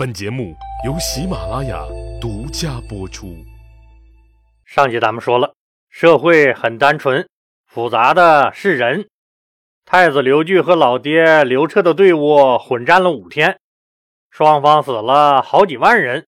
本节目由喜马拉雅独家播出。上集咱们说了，社会很单纯，复杂的是人。太子刘据和老爹刘彻的队伍混战了五天，双方死了好几万人，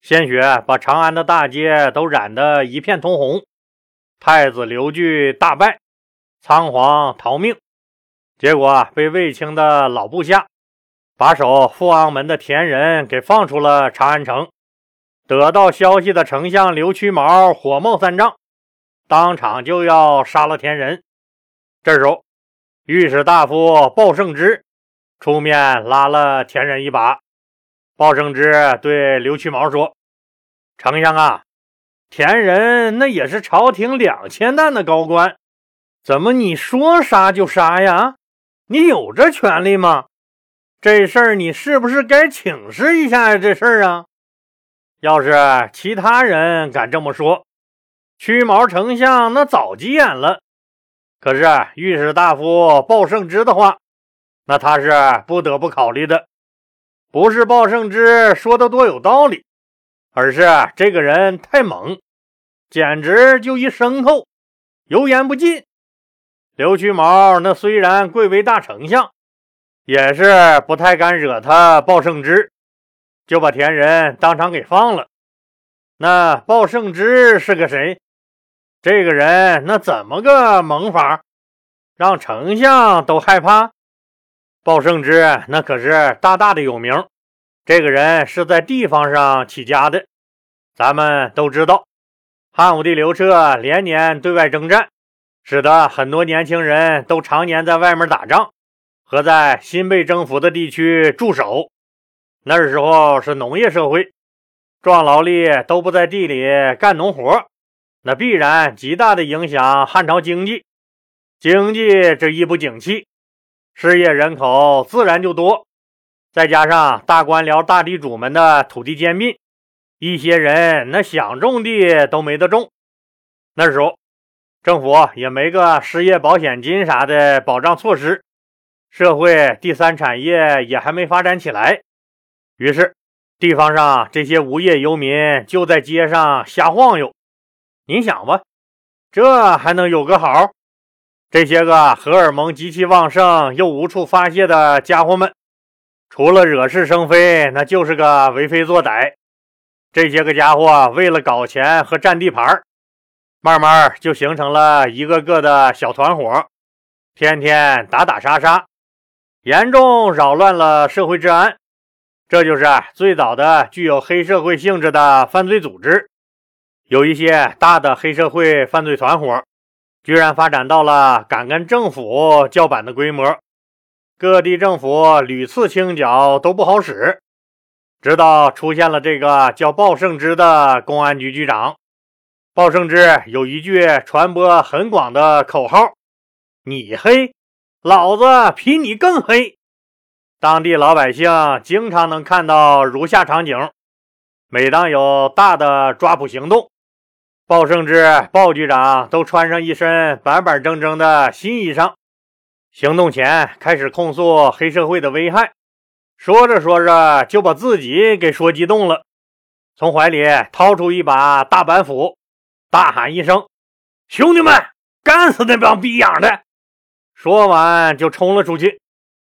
鲜血把长安的大街都染得一片通红。太子刘据大败，仓皇逃命，结果被卫青的老部下。把守富昂门的田仁给放出了长安城，得到消息的丞相刘屈毛火冒三丈，当场就要杀了田仁。这时候，御史大夫鲍胜之出面拉了田仁一把。鲍胜之对刘屈毛说：“丞相啊，田仁那也是朝廷两千担的高官，怎么你说杀就杀呀？你有这权利吗？”这事儿你是不是该请示一下呀？这事儿啊，要是其他人敢这么说，屈毛丞相那早急眼了。可是御史大夫鲍胜之的话，那他是不得不考虑的。不是鲍胜之说的多有道理，而是这个人太猛，简直就一牲口，油盐不进。刘屈毛那虽然贵为大丞相。也是不太敢惹他鲍胜之，就把田仁当场给放了。那鲍胜之是个谁？这个人那怎么个猛法，让丞相都害怕？鲍胜之那可是大大的有名，这个人是在地方上起家的。咱们都知道，汉武帝刘彻连年对外征战，使得很多年轻人都常年在外面打仗。和在新被征服的地区驻守，那时候是农业社会，壮劳力都不在地里干农活，那必然极大的影响汉朝经济。经济这一不景气，失业人口自然就多。再加上大官僚、大地主们的土地兼并，一些人那想种地都没得种。那时候政府也没个失业保险金啥的保障措施。社会第三产业也还没发展起来，于是地方上这些无业游民就在街上瞎晃悠。你想吧，这还能有个好？这些个荷尔蒙极其旺盛又无处发泄的家伙们，除了惹是生非，那就是个为非作歹。这些个家伙为了搞钱和占地盘，慢慢就形成了一个个的小团伙，天天打打杀杀。严重扰乱了社会治安，这就是最早的具有黑社会性质的犯罪组织。有一些大的黑社会犯罪团伙，居然发展到了敢跟政府叫板的规模。各地政府屡次清剿都不好使，直到出现了这个叫鲍胜之的公安局局长。鲍胜之有一句传播很广的口号：“你黑。”老子比你更黑！当地老百姓经常能看到如下场景：每当有大的抓捕行动，鲍胜之鲍局长都穿上一身板板正正的新衣裳，行动前开始控诉黑社会的危害，说着说着就把自己给说激动了，从怀里掏出一把大板斧，大喊一声：“兄弟们，干死那帮逼养的！”说完就冲了出去，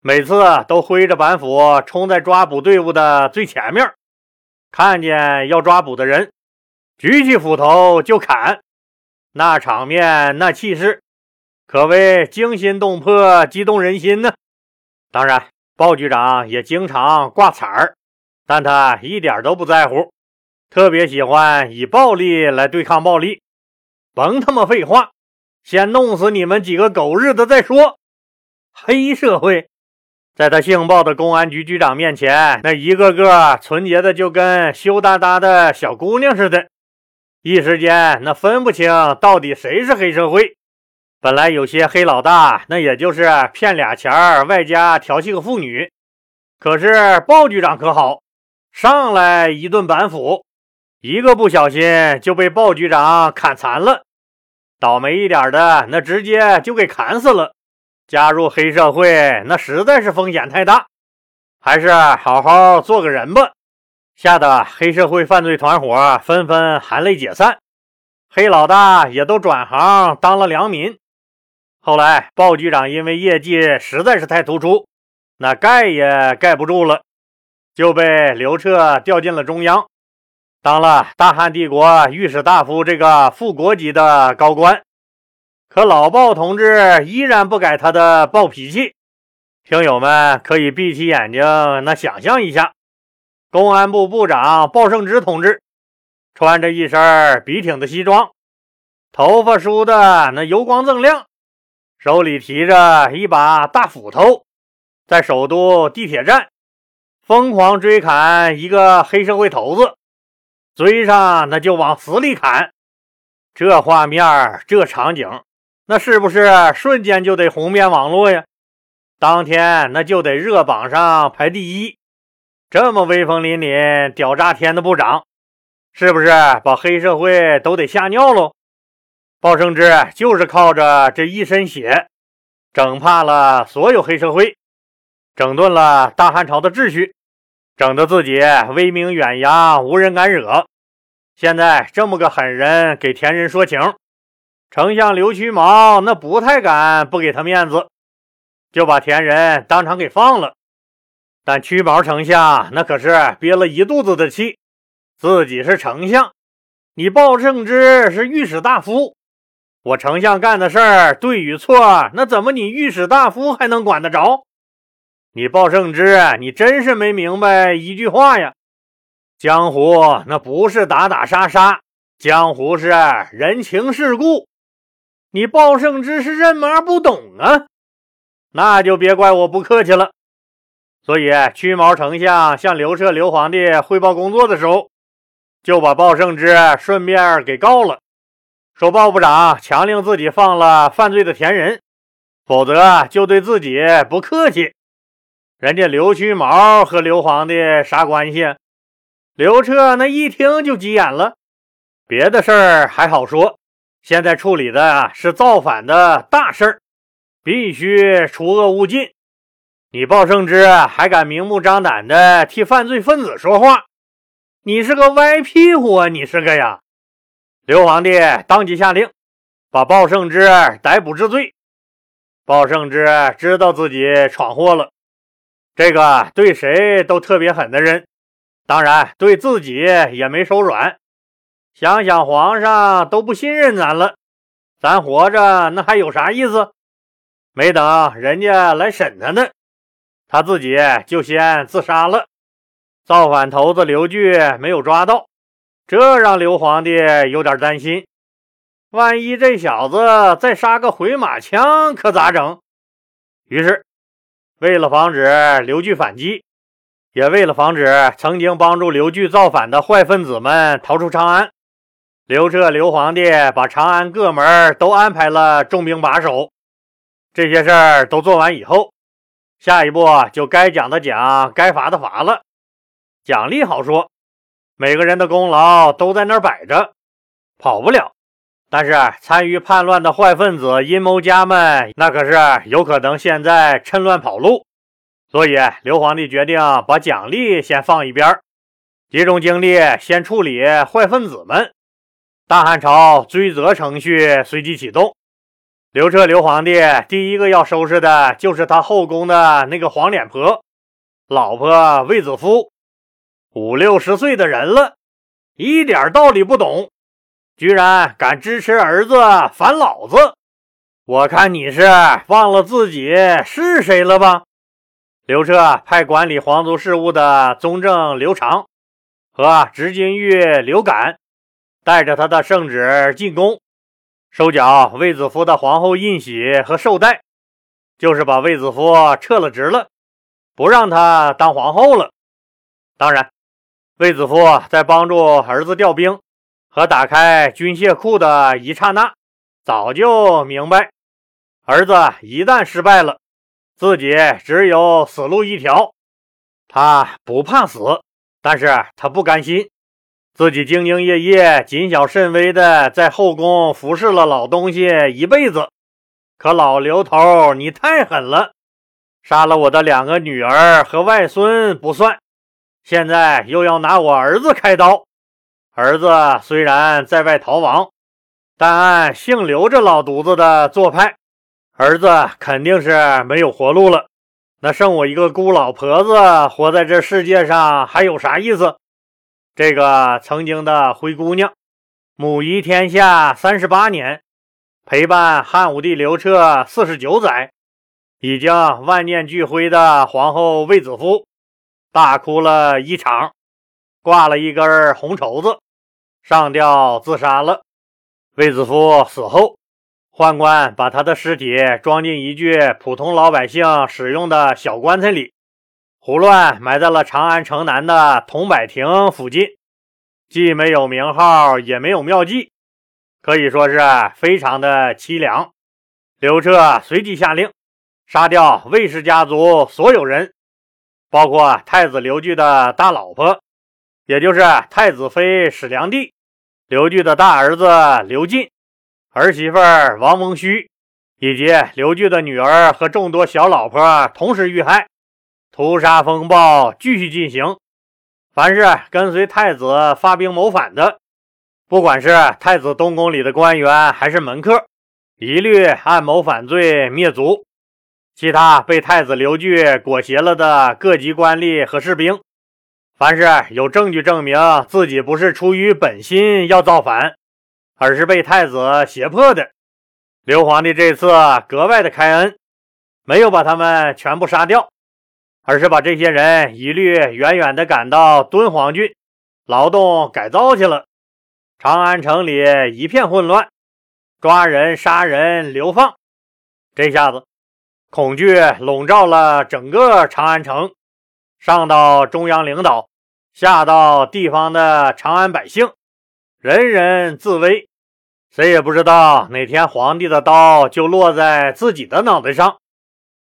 每次都挥着板斧冲在抓捕队伍的最前面，看见要抓捕的人，举起斧头就砍，那场面那气势，可谓惊心动魄、激动人心呢。当然，鲍局长也经常挂彩儿，但他一点都不在乎，特别喜欢以暴力来对抗暴力，甭他妈废话。先弄死你们几个狗日的再说！黑社会在他姓鲍的公安局局长面前，那一个个纯洁的就跟羞答答的小姑娘似的，一时间那分不清到底谁是黑社会。本来有些黑老大，那也就是骗俩钱儿，外加调戏个妇女。可是鲍局长可好，上来一顿板斧，一个不小心就被鲍局长砍残了。倒霉一点的，那直接就给砍死了。加入黑社会，那实在是风险太大。还是好好做个人吧。吓得黑社会犯罪团伙纷纷含泪解散，黑老大也都转行当了良民。后来鲍局长因为业绩实在是太突出，那盖也盖不住了，就被刘彻调进了中央，当了大汉帝国御史大夫这个副国级的高官。可老鲍同志依然不改他的暴脾气。听友们可以闭起眼睛，那想象一下。公安部部长鲍胜之同志穿着一身笔挺的西装，头发梳的那油光锃亮，手里提着一把大斧头，在首都地铁站疯狂追砍一个黑社会头子，追上那就往死里砍。这画面，这场景，那是不是瞬间就得红遍网络呀？当天那就得热榜上排第一。这么威风凛凛、屌炸天的部长，是不是把黑社会都得吓尿喽？鲍胜之就是靠着这一身血，整怕了所有黑社会，整顿了大汉朝的秩序，整得自己威名远扬，无人敢惹。现在这么个狠人给田人说情，丞相刘屈毛那不太敢不给他面子，就把田人当场给放了。但屈毛丞相那可是憋了一肚子的气，自己是丞相，你鲍胜之是御史大夫，我丞相干的事儿对与错，那怎么你御史大夫还能管得着？你鲍胜之，你真是没明白一句话呀！江湖那不是打打杀杀，江湖是人情世故，你鲍胜之是认妈不懂啊，那就别怪我不客气了。所以，屈毛丞相向刘彻、刘皇帝汇报工作的时候，就把鲍胜之顺便给告了，说鲍部长强令自己放了犯罪的田人，否则就对自己不客气。人家刘须毛和刘皇帝啥关系？刘彻那一听就急眼了。别的事儿还好说，现在处理的是造反的大事儿，必须除恶务尽。你鲍胜之还敢明目张胆的替犯罪分子说话？你是个歪屁股啊！你是个呀！刘皇帝当即下令把鲍胜之逮捕治罪。鲍胜之知道自己闯祸了，这个对谁都特别狠的人，当然对自己也没手软。想想皇上都不信任咱了，咱活着那还有啥意思？没等人家来审他呢。他自己就先自杀了，造反头子刘据没有抓到，这让刘皇帝有点担心。万一这小子再杀个回马枪，可咋整？于是，为了防止刘据反击，也为了防止曾经帮助刘据造反的坏分子们逃出长安，刘彻刘皇帝把长安各门都安排了重兵把守。这些事儿都做完以后。下一步就该奖的奖，该罚的罚了。奖励好说，每个人的功劳都在那儿摆着，跑不了。但是参与叛乱的坏分子、阴谋家们，那可是有可能现在趁乱跑路。所以刘皇帝决定把奖励先放一边，集中精力先处理坏分子们。大汉朝追责程序随即启动。刘彻，刘皇帝第一个要收拾的就是他后宫的那个黄脸婆，老婆卫子夫，五六十岁的人了，一点道理不懂，居然敢支持儿子反老子，我看你是忘了自己是谁了吧？刘彻派管理皇族事务的宗正刘长和执金玉刘感，带着他的圣旨进宫。收缴卫子夫的皇后印玺和绶带，就是把卫子夫撤了职了，不让他当皇后了。当然，卫子夫在帮助儿子调兵和打开军械库的一刹那，早就明白，儿子一旦失败了，自己只有死路一条。他不怕死，但是他不甘心。自己兢兢业业、谨小慎微的在后宫服侍了老东西一辈子，可老刘头你太狠了，杀了我的两个女儿和外孙不算，现在又要拿我儿子开刀。儿子虽然在外逃亡，但按姓刘这老犊子的做派，儿子肯定是没有活路了。那剩我一个孤老婆子活在这世界上还有啥意思？这个曾经的灰姑娘，母仪天下三十八年，陪伴汉武帝刘彻四十九载，已经万念俱灰的皇后卫子夫，大哭了一场，挂了一根红绸子。上吊自杀了。卫子夫死后，宦官把他的尸体装进一具普通老百姓使用的小棺材里，胡乱埋在了长安城南的桐柏亭附近。既没有名号，也没有庙祭，可以说是非常的凄凉。刘彻随即下令杀掉卫氏家族所有人，包括太子刘据的大老婆，也就是太子妃史良娣。刘据的大儿子刘进、儿媳妇王蒙虚，以及刘据的女儿和众多小老婆同时遇害，屠杀风暴继续进行。凡是跟随太子发兵谋反的，不管是太子东宫里的官员还是门客，一律按谋反罪灭族。其他被太子刘据裹挟了的各级官吏和士兵。凡是有证据证明自己不是出于本心要造反，而是被太子胁迫的，刘皇帝这次格外的开恩，没有把他们全部杀掉，而是把这些人一律远远的赶到敦煌郡劳动改造去了。长安城里一片混乱，抓人、杀人、流放，这下子恐惧笼罩了整个长安城。上到中央领导，下到地方的长安百姓，人人自危，谁也不知道哪天皇帝的刀就落在自己的脑袋上。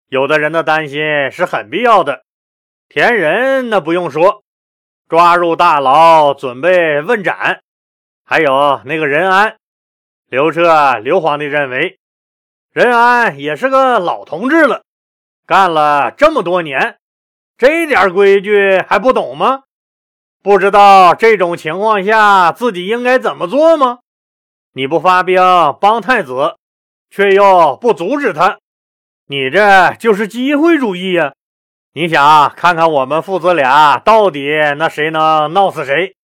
有的人的担心是很必要的。田仁那不用说，抓入大牢，准备问斩。还有那个任安，刘彻刘皇帝认为，任安也是个老同志了，干了这么多年。这点规矩还不懂吗？不知道这种情况下自己应该怎么做吗？你不发兵帮太子，却又不阻止他，你这就是机会主义呀！你想看看我们父子俩到底那谁能闹死谁，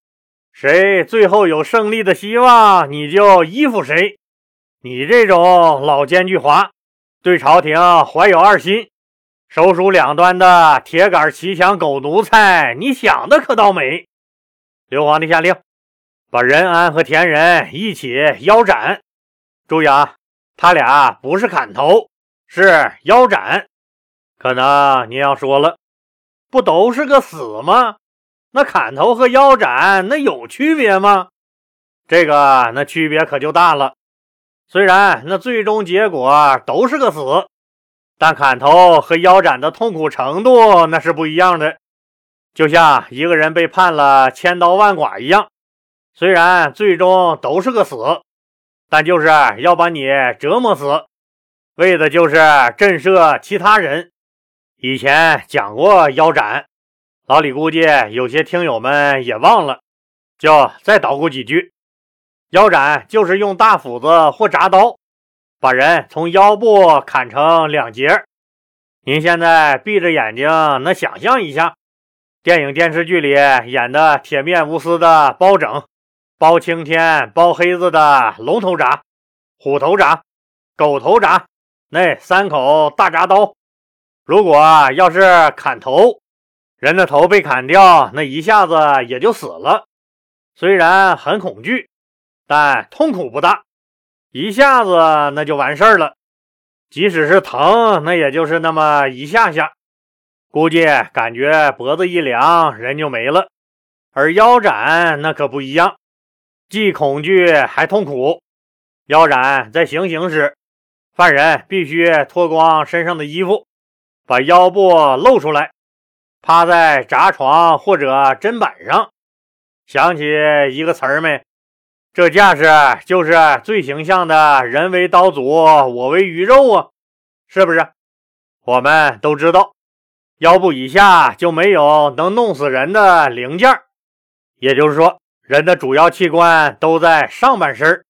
谁最后有胜利的希望，你就依附谁。你这种老奸巨猾，对朝廷怀有二心。手鼠两端的铁杆骑墙狗奴才，你想的可倒美！刘皇帝下令，把任安和田仁一起腰斩。注意啊，他俩不是砍头，是腰斩。可能你要说了，不都是个死吗？那砍头和腰斩那有区别吗？这个那区别可就大了。虽然那最终结果都是个死。但砍头和腰斩的痛苦程度那是不一样的，就像一个人被判了千刀万剐一样。虽然最终都是个死，但就是要把你折磨死，为的就是震慑其他人。以前讲过腰斩，老李估计有些听友们也忘了，就再捣鼓几句。腰斩就是用大斧子或铡刀。把人从腰部砍成两截。您现在闭着眼睛，能想象一下，电影电视剧里演的铁面无私的包拯、包青天、包黑子的龙头铡、虎头铡、狗头铡那三口大铡刀，如果要是砍头，人的头被砍掉，那一下子也就死了。虽然很恐惧，但痛苦不大。一下子那就完事儿了，即使是疼，那也就是那么一下下，估计感觉脖子一凉，人就没了。而腰斩那可不一样，既恐惧还痛苦。腰斩在行刑时，犯人必须脱光身上的衣服，把腰部露出来，趴在闸床或者砧板上。想起一个词儿没？这架势就是最形象的人为刀俎，我为鱼肉啊，是不是？我们都知道，腰部以下就没有能弄死人的零件，也就是说，人的主要器官都在上半身。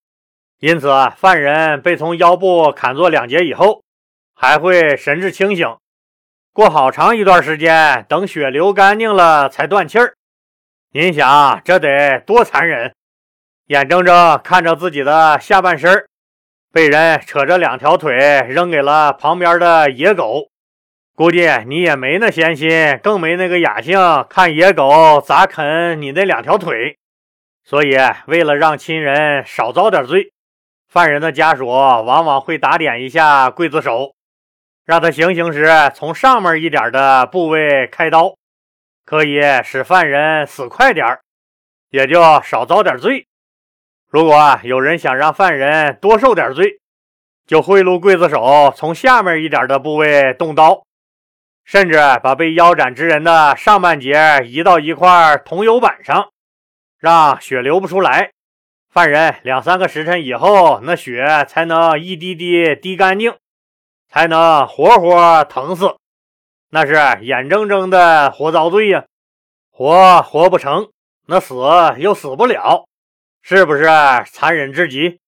因此，犯人被从腰部砍作两截以后，还会神志清醒，过好长一段时间，等血流干净了才断气儿。您想，这得多残忍！眼睁睁看着自己的下半身被人扯着两条腿扔给了旁边的野狗，估计你也没那闲心，更没那个雅兴看野狗咋啃你那两条腿。所以，为了让亲人少遭点罪。犯人的家属往往会打点一下刽子手，让他行刑时从上面一点的部位开刀，可以使犯人死快点也就少遭点罪。如果有人想让犯人多受点罪，就贿赂刽子手从下面一点的部位动刀，甚至把被腰斩之人的上半截移到一块桐油板上，让血流不出来。犯人两三个时辰以后，那血才能一滴滴滴干净，才能活活疼死。那是眼睁睁的活遭罪呀！活活不成，那死又死不了，是不是残忍至极？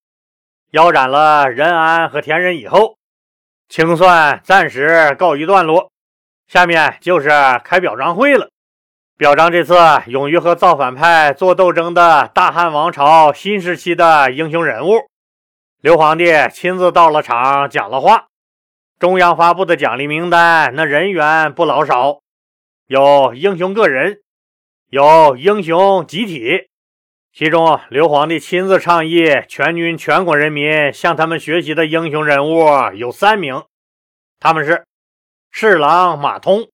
腰斩了任安和田仁以后，清算暂时告一段落，下面就是开表彰会了。表彰这次勇于和造反派做斗争的大汉王朝新时期的英雄人物，刘皇帝亲自到了场讲了话。中央发布的奖励名单，那人员不老少，有英雄个人，有英雄集体。其中，刘皇帝亲自倡议全军全国人民向他们学习的英雄人物有三名，他们是侍郎马通、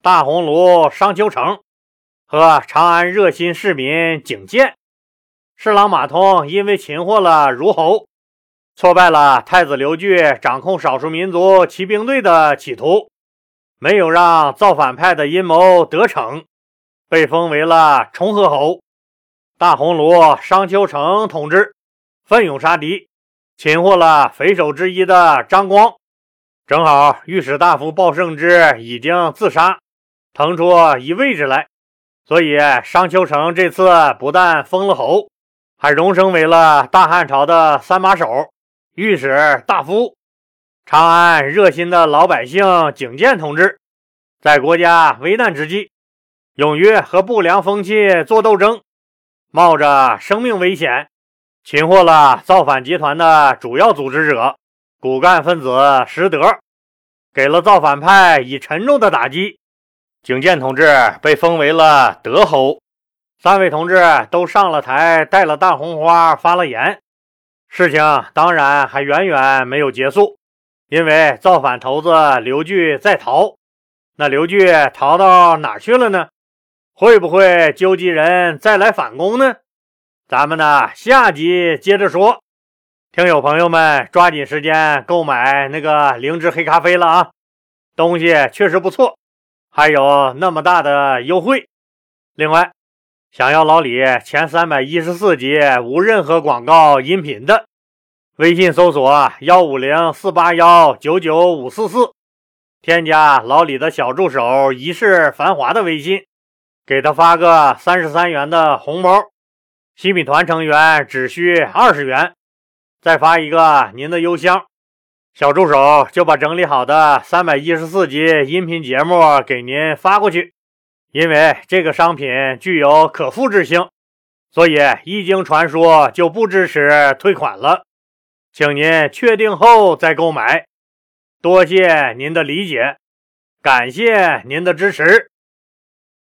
大红炉商丘成。和长安热心市民景建，侍郎马通因为擒获了如侯，挫败了太子刘据掌控少数民族骑兵队的企图，没有让造反派的阴谋得逞，被封为了崇和侯。大红炉商丘城同志奋勇杀敌，擒获了匪首之一的张光，正好御史大夫鲍胜之已经自杀，腾出一位置来。所以，商丘城这次不但封了侯，还荣升为了大汉朝的三把手、御史大夫。长安热心的老百姓景建同志，在国家危难之际，勇于和不良风气作斗争，冒着生命危险，擒获了造反集团的主要组织者、骨干分子石德，给了造反派以沉重的打击。景建同志被封为了德侯，三位同志都上了台，带了大红花，发了言。事情当然还远远没有结束，因为造反头子刘据在逃。那刘据逃到哪去了呢？会不会纠集人再来反攻呢？咱们呢，下集接着说。听友朋友们，抓紧时间购买那个灵芝黑咖啡了啊，东西确实不错。还有那么大的优惠！另外，想要老李前三百一十四集无任何广告音频的，微信搜索幺五零四八幺九九五四四，添加老李的小助手一世繁华的微信，给他发个三十三元的红包。新米团成员只需二十元，再发一个您的邮箱。小助手就把整理好的三百一十四集音频节目给您发过去，因为这个商品具有可复制性，所以一经传输就不支持退款了，请您确定后再购买。多谢您的理解，感谢您的支持。